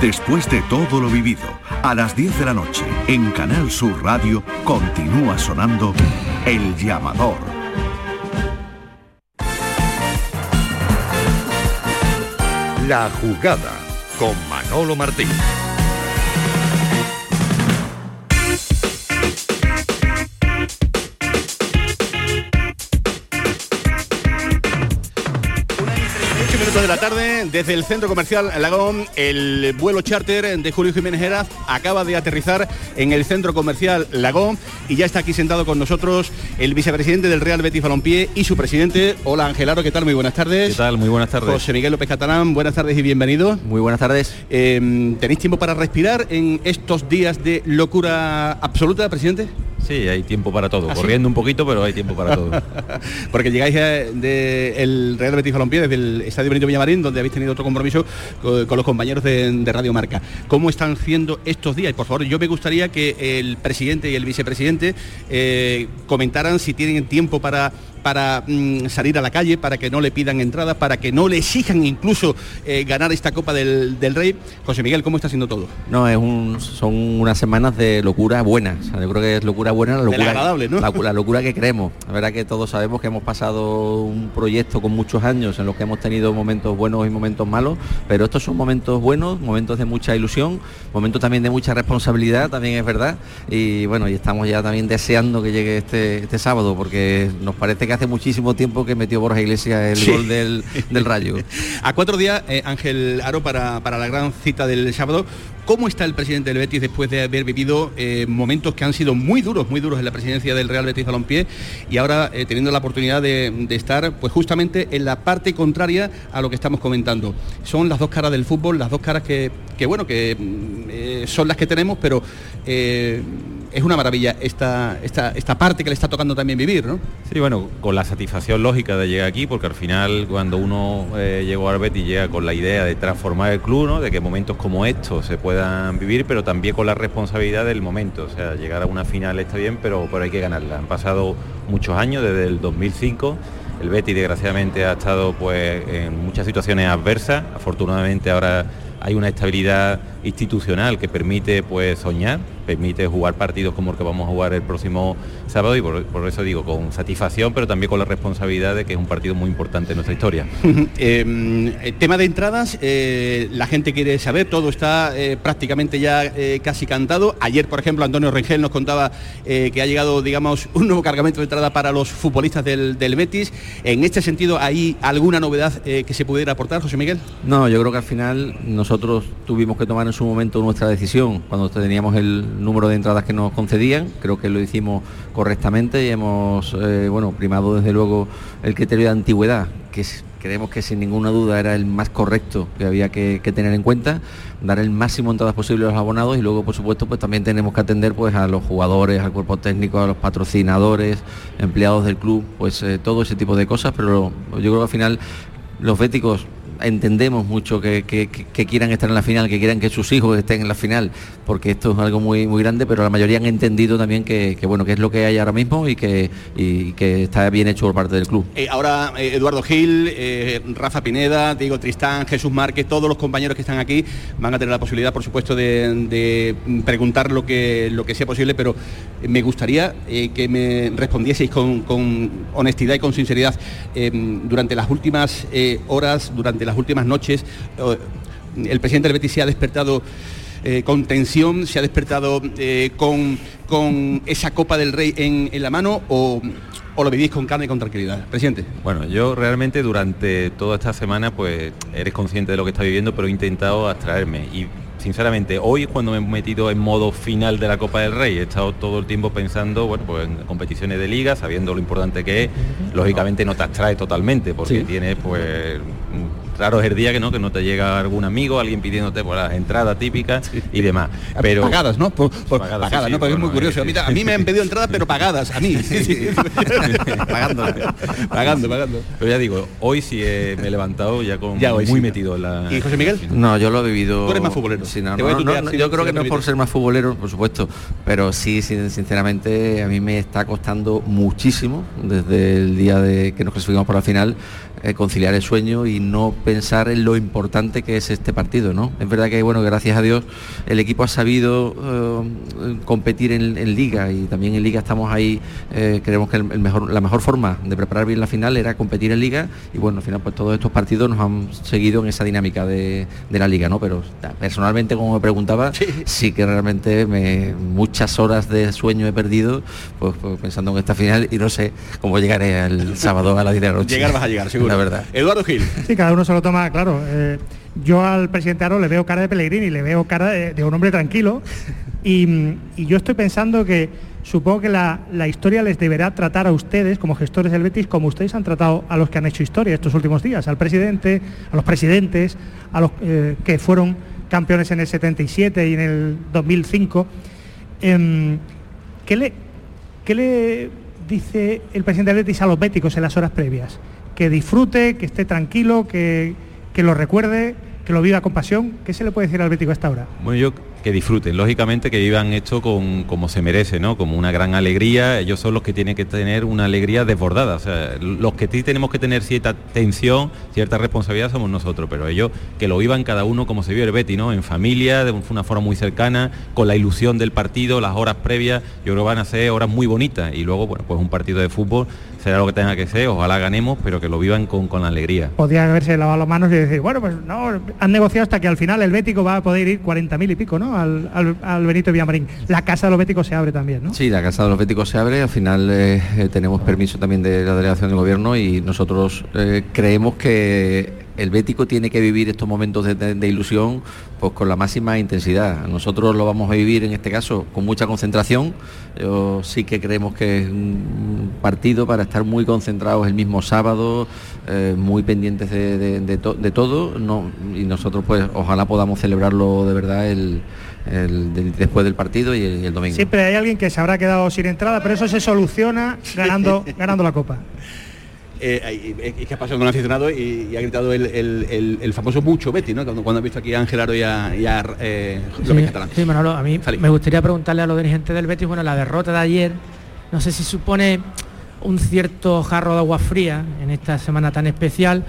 Después de todo lo vivido, a las 10 de la noche, en Canal Sur Radio, continúa sonando El llamador. La jugada con Manolo Martín. Minutos de la tarde, desde el centro comercial Lagón, el vuelo charter de Julio Jiménez Heraz acaba de aterrizar en el centro comercial Lagón y ya está aquí sentado con nosotros el vicepresidente del Real Betis Balompié y su presidente. Hola Angelaro, ¿qué tal? Muy buenas tardes. ¿Qué tal? Muy buenas tardes. José Miguel López Catalán, buenas tardes y bienvenido. Muy buenas tardes. Eh, ¿Tenéis tiempo para respirar en estos días de locura absoluta, presidente? Sí, hay tiempo para todo. ¿Ah, sí? Corriendo un poquito, pero hay tiempo para todo. Porque llegáis del Real Betis Balompié, desde el Estadio Benito Villamarín, donde habéis tenido otro compromiso co- con, los compañeros de, de Radio Marca. ¿Cómo están siendo estos días? Y por favor, yo me gustaría que el presidente y el vicepresidente eh, comentaran si tienen tiempo para para mm, salir a la calle, para que no le pidan entradas, para que no le exijan incluso eh, ganar esta Copa del, del Rey. José Miguel, ¿cómo está siendo todo? No, es un, son unas semanas de locura buena. O sea, yo creo que es locura buena, la locura, agradable, ¿no? la, la locura que queremos. La verdad que todos sabemos que hemos pasado un proyecto con muchos años en los que hemos tenido momentos buenos y momentos malos, pero estos son momentos buenos, momentos de mucha ilusión, momentos también de mucha responsabilidad, también es verdad. Y bueno, y estamos ya también deseando que llegue este, este sábado, porque nos parece que hace muchísimo tiempo que metió Borja Iglesias el Sí. gol del, del Rayo. A cuatro días, eh, Ángel Aro, para, para la gran cita del sábado, ¿cómo está el presidente del Betis después de haber vivido eh, momentos que han sido muy duros, muy duros en la presidencia del Real Betis Balompié y ahora eh, teniendo la oportunidad de, de estar pues justamente en la parte contraria a lo que estamos comentando? Son las dos caras del fútbol, las dos caras que, que, bueno, que mm, son las que tenemos, pero es una maravilla esta, esta, esta parte que le está tocando también vivir, ¿no? Sí, bueno, con la satisfacción lógica de llegar aquí, porque al final cuando uno eh, llegó al Betis llega con la idea de transformar el club, ¿no? de que momentos como estos se puedan vivir, pero también con la responsabilidad del momento. O sea, llegar a una final está bien, pero, pero hay que ganarla. Han pasado muchos años, desde el 2005. El Betis desgraciadamente ha estado pues en muchas situaciones adversas. Afortunadamente ahora hay una estabilidad institucional que permite pues soñar, permite jugar partidos como el que vamos a jugar el próximo sábado y por, por eso digo con satisfacción pero también con la responsabilidad de que es un partido muy importante en nuestra historia. Eh, el tema de entradas, eh, la gente quiere saber, todo está eh, prácticamente ya eh, casi cantado. Ayer, por ejemplo, Antonio Rengel nos contaba eh, que ha llegado, digamos, un nuevo cargamento de entrada para los futbolistas del, del Betis. En este sentido, ¿hay alguna novedad eh, que se pudiera aportar, José Miguel? No, yo creo que al final nosotros tuvimos que tomar en su momento nuestra decisión cuando teníamos el número de entradas que nos concedían. Creo que lo hicimos correctamente y hemos eh, bueno primado desde luego el criterio de antigüedad, que creemos que sin ninguna duda era el más correcto que había que, tener en cuenta, dar el máximo entradas posible a los abonados y luego por supuesto pues también tenemos que atender pues a los jugadores, al cuerpo técnico, a los patrocinadores, empleados del club, pues eh, todo ese tipo de cosas, pero yo creo que al final los béticos entendemos mucho que, que- quieran estar en la final, que quieran que sus hijos estén en la final, porque esto es algo muy muy grande, pero la mayoría han entendido también que, bueno que es lo que hay ahora mismo y que, y que está bien hecho por parte del club. Eh, ahora eh, Eduardo Gil, eh, Rafa Pineda, Diego Tristán, Jesús Márquez, todos los compañeros que están aquí van a tener la posibilidad, por supuesto, de, preguntar lo que, lo que sea posible, pero me gustaría eh, que me respondieseis con, con honestidad y con sinceridad durante las últimas horas, durante las últimas noches. eh, el presidente del Betis se ha despertado eh, con tensión, se ha despertado eh, con, con esa Copa del Rey en, en la mano o, o lo vivís con calma y con tranquilidad. Presidente. Bueno, yo realmente durante toda esta semana pues eres consciente de lo que está viviendo, pero he intentado abstraerme y sinceramente hoy es cuando me he metido en modo final de la Copa del Rey. He estado todo el tiempo pensando, bueno, pues en competiciones de liga, sabiendo lo importante que es. Lógicamente no te abstrae totalmente porque Sí. tienes pues raro es el día que no que no te llega algún amigo, alguien pidiéndote por las entradas típicas y demás. Pero pagadas, ¿no? Por, por- Pagadas, pagadas, sí, ¿no? Porque es muy curioso. A mí, sí. a mí me han pedido entradas, pero pagadas, a mí. Pagando, pagando, pagando. Pero ya digo, hoy sí me he levantado ya con Ya hoy muy sí. metido en la. ¿Y José Miguel? No, yo lo he vivido. Tú eres más futbolero. Sí, no, no, tutear, no, yo creo que no es por ser más futbolero, por supuesto, pero sí, sin- sinceramente, a mí me está costando muchísimo desde el día de que nos clasificamos para la final conciliar el sueño y no pensar en lo importante que es este partido, ¿no? Es verdad que, bueno, gracias a Dios el equipo ha sabido eh, competir en, en Liga y también en Liga estamos ahí, eh, creemos que el, el mejor, la mejor forma de preparar bien la final era competir en Liga y bueno, al final pues todos estos partidos nos han seguido en esa dinámica de, de la Liga, ¿no? Pero personalmente, como me preguntaba, sí, que realmente me, muchas horas de sueño he perdido pues, pues, pensando en esta final y no sé cómo llegaré el sábado a las 10 de la noche. Llegar vas a llegar, seguro. La verdad. Eduardo Gil. Sí, cada uno se lo toma, claro. eh, yo al presidente Aro le veo cara de Pellegrini, le veo cara de, de un hombre tranquilo. Y, y yo estoy pensando que supongo que la, la historia les deberá tratar a ustedes, como gestores del Betis, como ustedes han tratado a los que han hecho historia estos últimos días, al presidente, a los presidentes, a los eh, que fueron campeones en el 77 y en el 2005. Em, ¿qué, le, ¿qué le dice el presidente del Betis a los béticos en las horas previas? Que disfrute, que esté tranquilo, que, que lo recuerde, que lo viva con pasión. ¿Qué se le puede decir al bético a esta hora? Bueno, yo que disfruten, lógicamente que vivan esto con, como se merece, ¿no? Como una gran alegría, ellos son los que tienen que tener una alegría desbordada, o sea, los que sí tenemos que tener cierta tensión, cierta responsabilidad somos nosotros, pero ellos que lo vivan cada uno como se vio el Betty, ¿no? En familia, de una forma muy cercana, con la ilusión del partido, las horas previas, yo creo que van a ser horas muy bonitas y luego, bueno, pues un partido de fútbol será lo que tenga que ser, ojalá ganemos, pero que lo vivan con, con alegría. Podría haberse lavado las manos y decir, bueno, pues no, han negociado hasta que al final el bético va a poder ir 40.000 y pico, ¿no? Al, al, al Benito Villamarín. La casa de los béticos se abre también, ¿no? Sí, la Casa de los Béticos se abre, al final eh, eh, tenemos permiso también de la delegación del gobierno y nosotros eh, creemos que el Bético tiene que vivir estos momentos de, de- de ilusión pues con la máxima intensidad. Nosotros lo vamos a vivir en este caso con mucha concentración. Yo sí que creemos que es un partido para estar muy concentrados el mismo sábado, eh, muy pendientes de, de- de to- de todo no, y nosotros pues ojalá podamos celebrarlo de verdad el, después del partido y el, y el domingo. Siempre hay alguien que se habrá quedado sin entrada, pero eso se soluciona ganando, ganando la copa. Eh, eh, es que ha pasado con un aficionado y, y ha gritado el, el- el- el famoso mucho Betty, ¿no? Cuando, cuando ha visto aquí a Ángel Aro y a, y a, eh, López Sí, Catalán. sí, Manolo, a mí me gustaría preguntarle a los dirigentes del Betis, bueno, la derrota de ayer, no sé si supone un cierto jarro de agua fría en esta semana tan especial,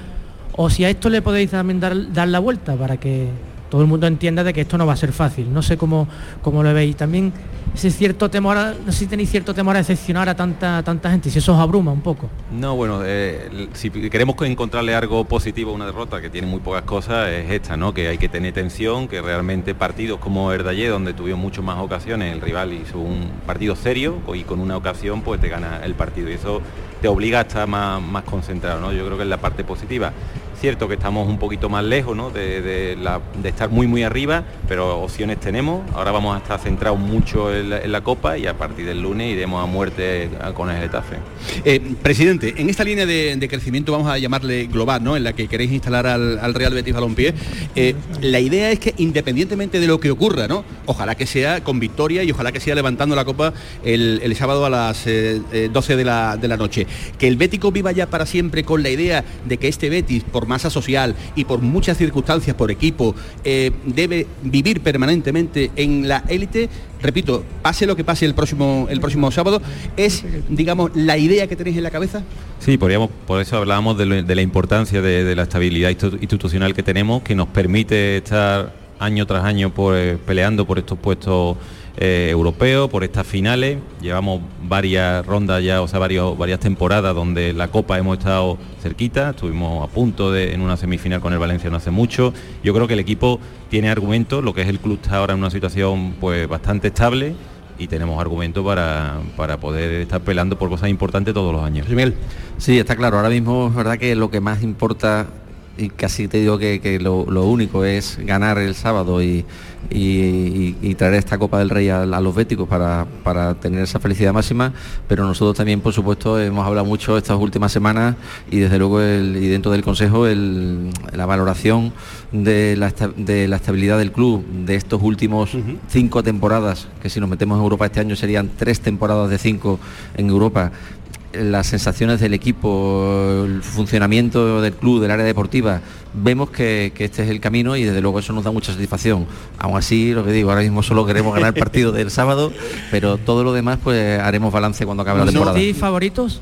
o si a esto le podéis también dar, dar la vuelta para que todo el mundo entienda de que esto no va a ser fácil. No sé cómo, cómo lo veis. También ese cierto temor, a- no sé si tenéis cierto temor a decepcionar a tanta, tanta gente, si eso os abruma un poco. No, bueno, eh, si queremos co- encontrarle algo positivo a una derrota que tiene muy pocas cosas, es esta, ¿no? Que hay que tener tensión, que realmente partidos como el donde tuvieron muchas más ocasiones, el rival hizo un partido serio y con una ocasión pues te gana el partido y eso te obliga a estar más, más concentrado, ¿no? Yo creo que es la parte positiva. Cierto que estamos un poquito más lejos, ¿no? De, estar muy muy arriba, pero opciones tenemos. Ahora vamos a estar centrados mucho en la, Copa y a partir del lunes iremos a muerte con el Getafe. Eh, presidente, en esta línea de, crecimiento vamos a llamarle global, ¿no? En la que queréis instalar al, al Real Betis Balompié, eh, la idea es que independientemente de lo que ocurra, ¿no? Ojalá que sea con victoria y ojalá que sea levantando la copa el, sábado a las eh, eh, 12 de la, de la noche. Que el Bético viva ya para siempre con la idea de que este Betis, por masa social y por muchas circunstancias, por equipo, eh, debe vivir permanentemente en la élite. Repito, pase lo que pase el próximo, el próximo sábado, es, digamos, la idea que tenéis en la cabeza. Sí, podríamos, por eso hablábamos de, la importancia de, la estabilidad institu- institucional que tenemos, que nos permite estar año tras año pues, peleando por estos puestos eh, europeos, por estas finales. Llevamos varias rondas ya, o sea, varios, varias temporadas donde la Copa hemos estado cerquita, estuvimos a punto de en una semifinal con el Valencia no hace mucho. Yo creo que el equipo tiene argumentos, lo que es el club está ahora en una situación pues bastante estable y tenemos argumentos para, para poder estar peleando por cosas importantes todos los años. Sí, está claro. Ahora mismo es verdad que lo que más importa, y casi te digo que, que lo, lo único es ganar el sábado y, y- traer esta Copa del Rey a, a los béticos para, para tener esa felicidad máxima, pero nosotros también, por supuesto, hemos hablado mucho estas últimas semanas y desde luego el- y dentro del Consejo el- la valoración de la, de la estabilidad del club de estos últimos cinco temporadas, que si nos metemos en Europa este año serían tres temporadas de cinco en Europa, las sensaciones del equipo, el funcionamiento del club, del área deportiva, vemos que, que este es el camino y desde luego eso nos da mucha satisfacción. Aún así, lo que digo, ahora mismo solo queremos ganar el partido del sábado, pero todo lo demás pues haremos balance cuando acabe la ¿No temporada. favoritos?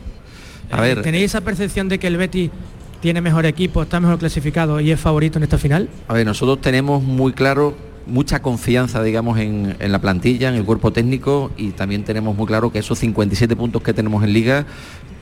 A ver. ¿Tenéis esa percepción de que el Betis tiene mejor equipo, está mejor clasificado y es favorito en esta final? A ver, nosotros tenemos muy claro mucha confianza, digamos, en, en la plantilla, en el cuerpo técnico y también tenemos muy claro que esos 57 puntos que tenemos en liga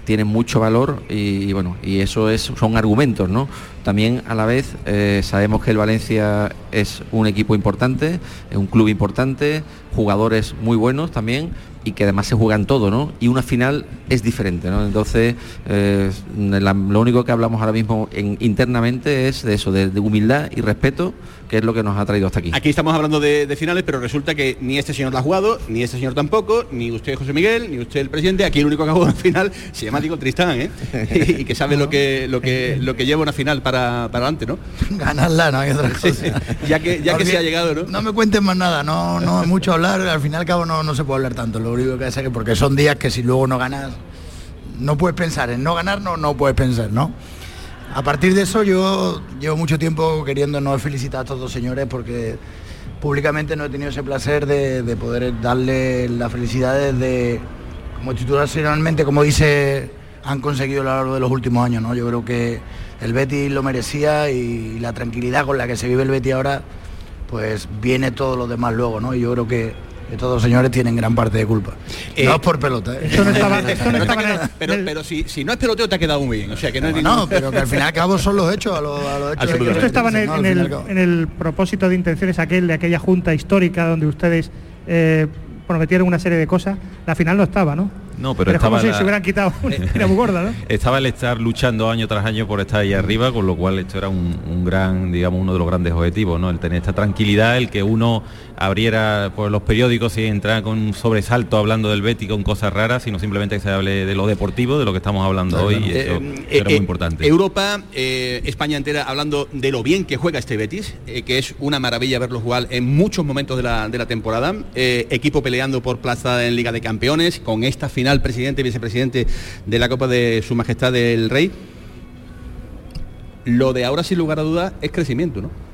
tienen mucho valor y, y bueno, y eso es, son argumentos, ¿no? También a la vez eh, sabemos que el Valencia es un equipo importante, es un club importante, jugadores muy buenos también y que además se juegan todo, ¿no? Y una final es diferente, ¿no? Entonces, eh, la- lo único que hablamos ahora mismo en- internamente es de eso, de, de humildad y respeto, que es lo que nos ha traído hasta aquí. Aquí estamos hablando de, de finales, pero resulta que ni este señor la ha jugado, ni este señor tampoco, ni usted José Miguel, ni usted el presidente. Aquí el único que ha jugado una final se llama Diego Tristán, ¿eh? y, y que sabe lo que lo que lo que lleva una final para, para adelante, ¿no? Ganarla, no hay otra cosa. Ya que ya que se ha llegado, ¿no? No me cuenten más nada, no, no es mucho hablar, al fin y al cabo no, no se puede hablar tanto. Lo único que hace que porque son días que si luego no ganas, no puedes pensar en no ganar, no, no puedes pensar, ¿no? A partir de eso yo llevo mucho tiempo queriendo no felicitar a estos dos señores porque públicamente no he tenido ese placer de, de poder darle las felicidades de, como institucionalmente, como dice, han conseguido a lo largo de los últimos años, ¿no? Yo creo que el Betis lo merecía y la tranquilidad con la que se vive el Betis ahora, pues viene todo lo demás luego, ¿no? Y yo creo que estos dos señores tienen gran parte de culpa. Eh, no es por pelota, ¿eh? Esto no estaba- esto no pero, pero si, si no es peloteo te ha quedado muy bien. O sea que no, es No, ningún- pero que al fin y al cabo son los hechos, a los, a los hechos. que. Esto estaba el, No, el- en el propósito de intenciones aquel de aquella junta histórica donde ustedes eh, prometieron una serie de cosas. La final no estaba, ¿no? No, pero, es como estaba si se hubieran quitado espina muy gorda, ¿no? estaba el estar luchando año tras año por estar ahí arriba, con lo cual esto era un, un gran, digamos, uno de los grandes objetivos, ¿no? El tener esta tranquilidad, el que uno abriera por los periódicos y entrara con un sobresalto hablando del Betty con cosas raras, sino simplemente que se hable de lo deportivo, de lo que estamos hablando hoy, y eso, Eh, era eh, muy importante. Europa, eh, España entera hablando de lo bien que juega este Betis, eh, que es una maravilla verlo jugar en muchos momentos de la, de la temporada. Eh, equipo peleando por plaza en Liga de Campeones, con esta final presidente y vicepresidente de la Copa de Su Majestad el Rey. Lo de ahora, sin lugar a dudas, es crecimiento, ¿no?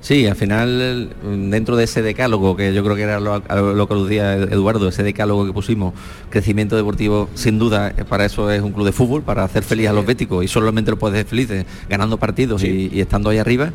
Sí, al final, dentro de ese decálogo, que yo creo que era lo, lo que aludía Eduardo, ese decálogo que pusimos, crecimiento deportivo, sin duda, eh, para eso es un club de fútbol, para hacer feliz a los béticos, y solamente lo puedes hacer felices ganando partidos y, y estando ahí arriba,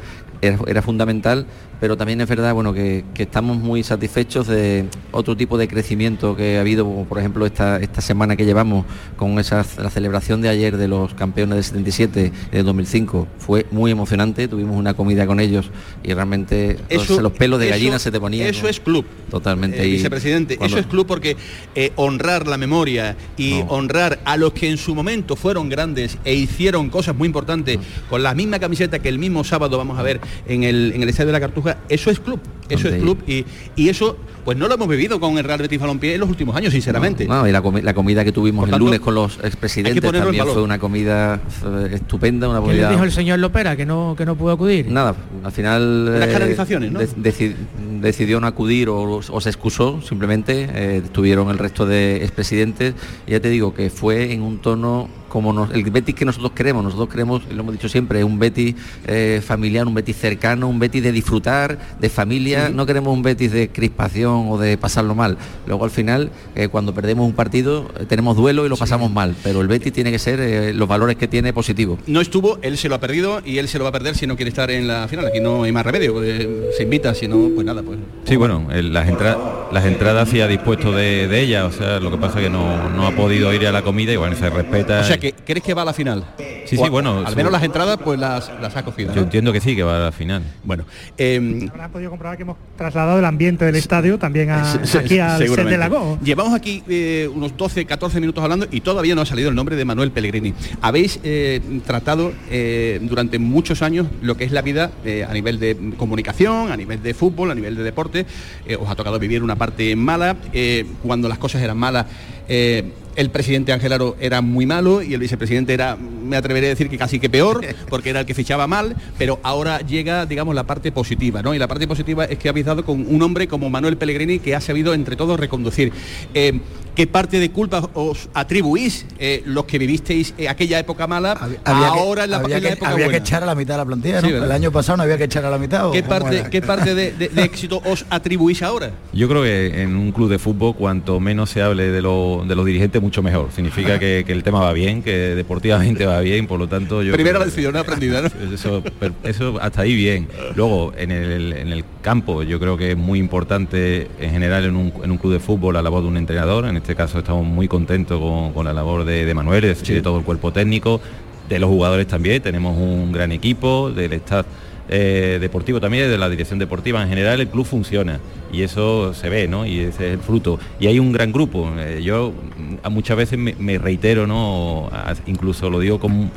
era, era fundamental, pero también es verdad, bueno, que, que estamos muy satisfechos de otro tipo de crecimiento que ha habido, como por ejemplo esta, esta semana que llevamos con esa, la celebración de ayer de los campeones del 77 y del 2005, fue muy emocionante, tuvimos una comida con ellos y realmente Eso- los pelos de eso- gallina se te ponían. Eso ¿no? es club. Totalmente. Eh, vicepresidente, cuando- eso es club porque eh, honrar la memoria y honrar a los que en su momento fueron grandes e hicieron cosas muy importantes con la misma camiseta que el mismo sábado vamos a ver en el, en el Estadio de la Cartuja, eso es club, eso es club y, y eso pues no lo hemos vivido con el Real Betis Balompié en los últimos años, sinceramente. No, y la, comi- la comida que tuvimos el lunes con los expresidentes también fue una comida eh, estupenda, una ¿Qué le comida... dijo el señor Lopera que no, que no pudo acudir? Nada, al final Unas eh, canalizaciones, ¿no? de- deci- decidió no acudir o, o se excusó simplemente, eh, estuvieron el resto de expresidentes, y ya te digo que fue en un tono como nos- el Betis que nosotros queremos, nosotros queremos, y lo hemos dicho siempre, un Betis eh, familiar, un Betis cercano, un Betis de disfrutar, de familia, no queremos un Betis de crispación o de pasarlo mal. Luego al final, eh, cuando perdemos un partido, eh, tenemos duelo y lo pasamos mal, pero el Betis tiene que ser eh, los valores que tiene positivos. No estuvo, él se lo ha perdido y él se lo va a perder si no quiere estar en la final. Aquí no hay más remedio, eh, se invita, si no, pues nada, pues Sí, bueno, el- las, entra- las entradas sí ha dispuesto de, de ella, o sea, lo que pasa es que no, no ha podido ir a la comida y bueno, se respeta. O sea, que ¿crees que va a la final? Sí, O sí, bueno, Al menos las entradas pues las, las ha cogido. Yo ¿no? entiendo que sí, que va a la final. Bueno, eh, Habrán podido comprobar que hemos trasladado el ambiente del estadio también a, Se- aquí al set seguramente. de Lago. Llevamos aquí eh, unos 12, 14 minutos hablando y todavía no ha salido el nombre de Manuel Pellegrini. Habéis eh, tratado eh, durante muchos años lo que es la vida eh, a nivel de comunicación, a nivel de fútbol, a nivel de deporte. Eh, os ha tocado vivir una parte mala. eh, cuando las cosas eran malas, eh, el presidente Ángel Aro era muy malo y el vicepresidente era, me atreveré a decir que casi que peor, porque era el que fichaba mal, pero ahora llega, digamos, la parte positiva, ¿no? Y la parte positiva es que habéis dado con un hombre como Manuel Pellegrini que ha sabido entre todos reconducir. Eh, ¿Qué parte de culpa os atribuís eh, los que vivisteis eh, aquella época mala Había ahora que, en la, había en la que- época había que echar a la mitad de la plantilla, ¿no? El año pasado no había que echar a la mitad. ¿o ¿Qué parte, era? ¿Qué parte de, de- de éxito os atribuís ahora? Yo creo que en un club de fútbol cuanto menos se hable de, lo- de los dirigentes mucho mejor. Significa que, que el tema va bien, que deportivamente va bien, por lo tanto yo... Primera decisión aprendida, ¿no? Eso, eso hasta ahí bien. Luego, en el, en el campo, yo creo que es muy importante en general en un, en un club de fútbol la labor de un entrenador. En este caso estamos muy contentos con, con la labor de, de Manuel, es decir, de todo el cuerpo técnico, de los jugadores también. Tenemos un gran equipo, del staff eh, deportivo también, de la dirección deportiva. En general el club funciona y eso se ve, ¿no? Y ese es el fruto. Y hay un gran grupo. Eh, yo mm, muchas veces me, me reitero, ¿no? A- Incluso lo digo con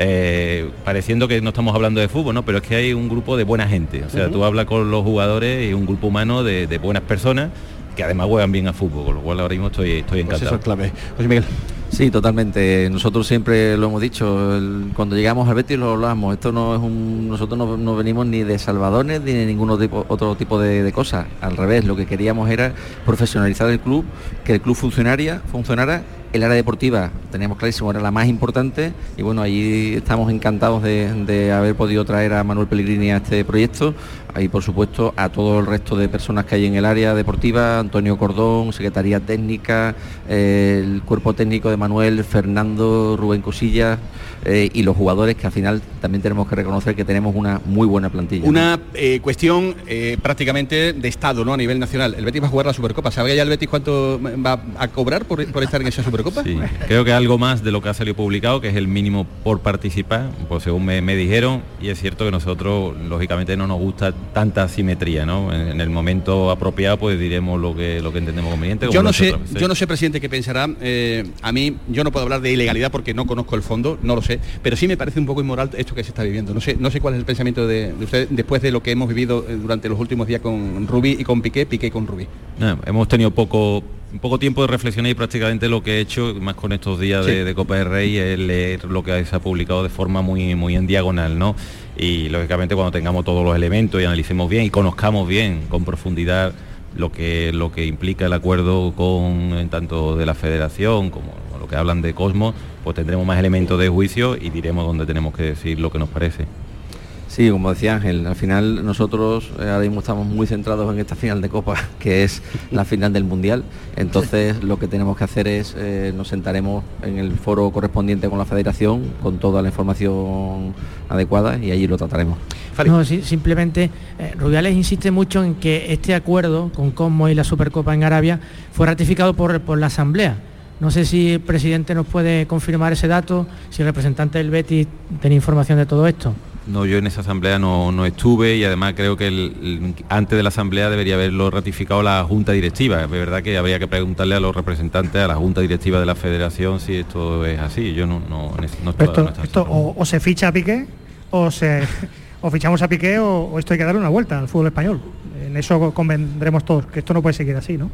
eh, pareciendo que no estamos hablando de fútbol, ¿no? Pero es que hay un grupo de buena gente. O sea, tú hablas con los jugadores y un grupo humano de, de buenas personas que además juegan bien a fútbol, con lo cual ahora mismo estoy, estoy Pues encantado. eso es clave. José Miguel. Sí, totalmente. Nosotros siempre lo hemos dicho, cuando llegamos al Betis lo hablamos, esto no es un, nosotros no, venimos ni de salvadones ni de ningún otro tipo, de, cosas. Al revés, lo que queríamos era profesionalizar el club, que el club funcionaría, funcionara. El área deportiva, teníamos clarísimo, era la más importante y bueno, allí estamos encantados de, de haber podido traer a Manuel Pellegrini a este proyecto y por supuesto a todo el resto de personas que hay en el área deportiva, Antonio Cordón, Secretaría Técnica, eh, el cuerpo técnico de Manuel, Fernando, Rubén Cosillas eh, y los jugadores que al final también tenemos que reconocer que tenemos una muy buena plantilla. ¿no? Una eh, cuestión eh, prácticamente de Estado, ¿no? A nivel nacional. El Betis va a jugar la Supercopa. ¿Sabe ya el Betis cuánto va a cobrar por, por estar en esa Supercopa? Sí, creo que algo más de lo que ha salido publicado, que es el mínimo por participar, pues según me, me dijeron, y es cierto que nosotros, lógicamente, no nos gusta tanta asimetría, ¿no? En, en el momento apropiado, pues diremos lo que, lo que entendemos conveniente. Yo no sé, yo no sé, presidente, qué pensará. Eh, a mí, yo no puedo hablar de ilegalidad porque no conozco el fondo, no lo sé, pero sí me parece un poco inmoral esto que se está viviendo. No sé, no sé cuál es el pensamiento de, de usted después de lo que hemos vivido eh, durante los últimos días con Rubí y con Piqué, Piqué con Rubí. Hemos tenido poco poco tiempo de reflexionar y prácticamente lo que he hecho, más con estos días de Copa del Rey, es leer lo que se ha publicado de forma muy, muy en diagonal, ¿no? Y lógicamente cuando tengamos todos los elementos y analicemos bien y conozcamos bien con profundidad lo que lo que implica el acuerdo con tanto de la federación como lo que hablan de Cosmos, pues tendremos más elementos de juicio y diremos dónde tenemos que decir lo que nos parece. Sí, como decía Ángel, al final nosotros eh, ahora mismo estamos muy centrados en esta final de Copa, que es la final del Mundial. Entonces lo que tenemos que hacer es, eh, nos sentaremos en el foro correspondiente con la federación, con toda la información adecuada y allí lo trataremos. No, sí, simplemente eh, Rubiales insiste mucho en que este acuerdo con Cosmo y la Supercopa en Arabia fue ratificado por, por la Asamblea. No sé si el presidente nos puede confirmar ese dato, si el representante del Betis tiene información de todo esto. No, yo en esa asamblea no, no estuve y además creo que el- el- antes de la asamblea debería haberlo ratificado la junta directiva. Es verdad que habría que preguntarle a los representantes, a la junta directiva de la federación si esto es así. Yo no, no, no estaba- esto, no estaba esto o, o se ficha a Piqué o se o fichamos a Piqué o, o esto hay que darle una vuelta al fútbol español. En eso convendremos todos, que esto no puede seguir así, ¿no?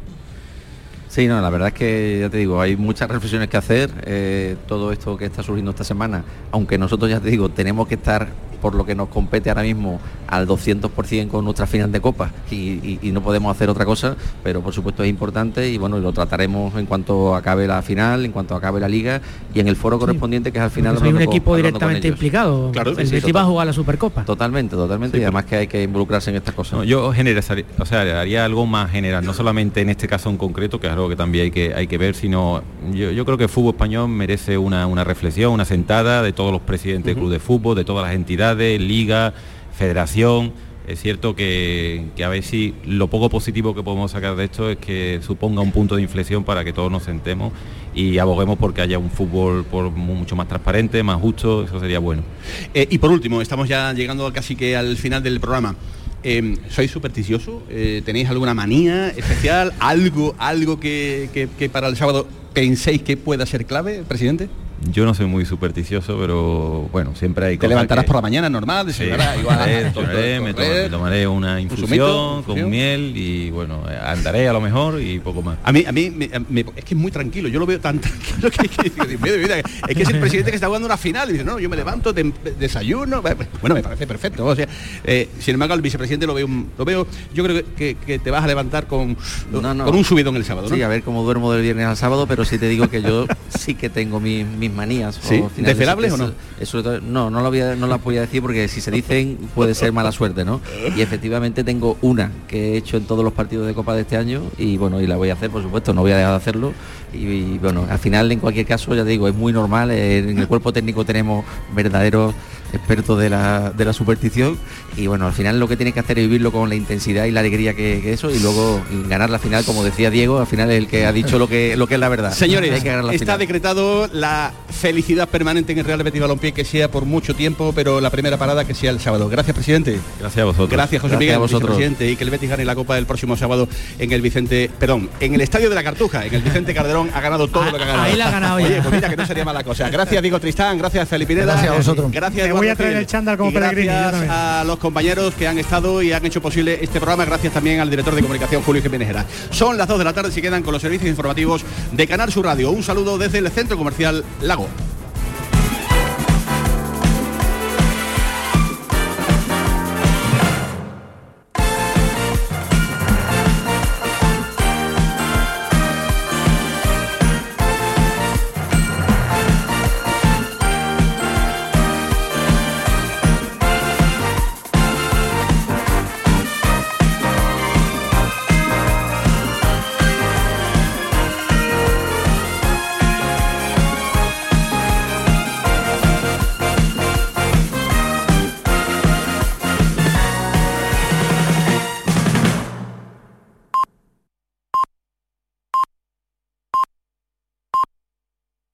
Sí, no, la verdad es que ya te digo, hay muchas reflexiones que hacer. eh, todo esto que está surgiendo esta semana, aunque nosotros ya te digo, tenemos que estar por lo que nos compete ahora mismo al 200% con nuestra final de Copa y, y- y no podemos hacer otra cosa, pero por supuesto es importante y bueno, lo trataremos en cuanto acabe la final, en cuanto acabe la liga y en el foro correspondiente que es al final soy un equipo con directamente implicado. Claro, el sí, sí, Betis va a jugar la Supercopa. Totalmente, totalmente y además que hay que involucrarse en estas cosas. No, yo generalizaría- o sea, haría algo más general, no solamente en este caso en concreto, que es algo que también hay que, hay que ver, sino yo, yo creo que el fútbol español merece una, una reflexión, una sentada de todos los presidentes del club de fútbol, de todas las entidades, liga, federación. Es cierto que, que a ver si lo poco positivo que podemos sacar de esto es que suponga un punto de inflexión para que todos nos sentemos y aboguemos porque haya un fútbol por mucho más transparente, más justo, eso sería bueno. Eh, y por último, estamos ya llegando casi que al final del programa. Eh, ¿Sois supersticioso? Eh, ¿Tenéis alguna manía especial? ¿Algo, algo que- que para el sábado penséis que pueda ser clave, presidente? Yo no soy muy supersticioso, pero bueno, siempre hay Te cosas levantarás que- por la mañana normal, Sí, igual. me, tomaré una un infusión con infusión. miel y bueno, andaré a lo mejor y poco más. A mí, a mí me- me- es que es muy tranquilo, yo lo veo tan tranquilo que, que vida, es que es el presidente que está jugando una final y dice, no, yo me levanto, tem- desayuno, bueno, me parece perfecto. O sea, eh, sin embargo, al vicepresidente lo veo, lo veo yo creo que, que- que te vas a levantar con, No, no. con un subidón el sábado, ¿no? Sí, a ver cómo duermo del viernes al sábado, pero sí te digo que yo sí que tengo mis, mis manías. ¿Sí? final ¿Desvelables o no? eso- eso- no, no, lo voy a- no las voy a decir porque si se dicen puede ser mala suerte, ¿no? Y efectivamente tengo una que he hecho en todos los partidos de Copa de este año y bueno, y la voy a hacer, por supuesto, no voy a dejar de hacerlo. Y, y, bueno, al final en cualquier caso, ya te digo, es muy normal. En el cuerpo técnico tenemos verdaderos expertos de la, de la superstición y bueno, al final lo que tienes que hacer es vivirlo con la intensidad y la alegría que, que eso y luego ganar la final, como decía Diego, al final es el que ha dicho lo que, lo que es la verdad. Señores, Hay que ganar la está final. decretado la felicidad permanente en el Real Betis Balompié que sea por mucho tiempo, pero la primera parada que sea el sábado. Gracias, presidente. Gracias a vosotros. Gracias, José Gracias Miguel, a vosotros. vicepresidente, y que el Betis gane la Copa del próximo sábado en el Vicente, perdón, en el Estadio de la Cartuja, en el Vicente Calderón ha ganado todo lo que ha ganado. ahí la ha ganado Oye, ya. pues mira que no sería mala cosa. Gracias, Diego Tristán, gracias, Felipe. Gracias a vosotros. Gracias, voy a traer el chándal como Pellegrini, Gracias a los compañeros que han estado y han hecho posible este programa. Gracias también al director de comunicación Julio Jiménez. Son las 2 de la tarde, se quedan con los servicios informativos de Canal Sur Radio. Un saludo desde el Centro Comercial Lago.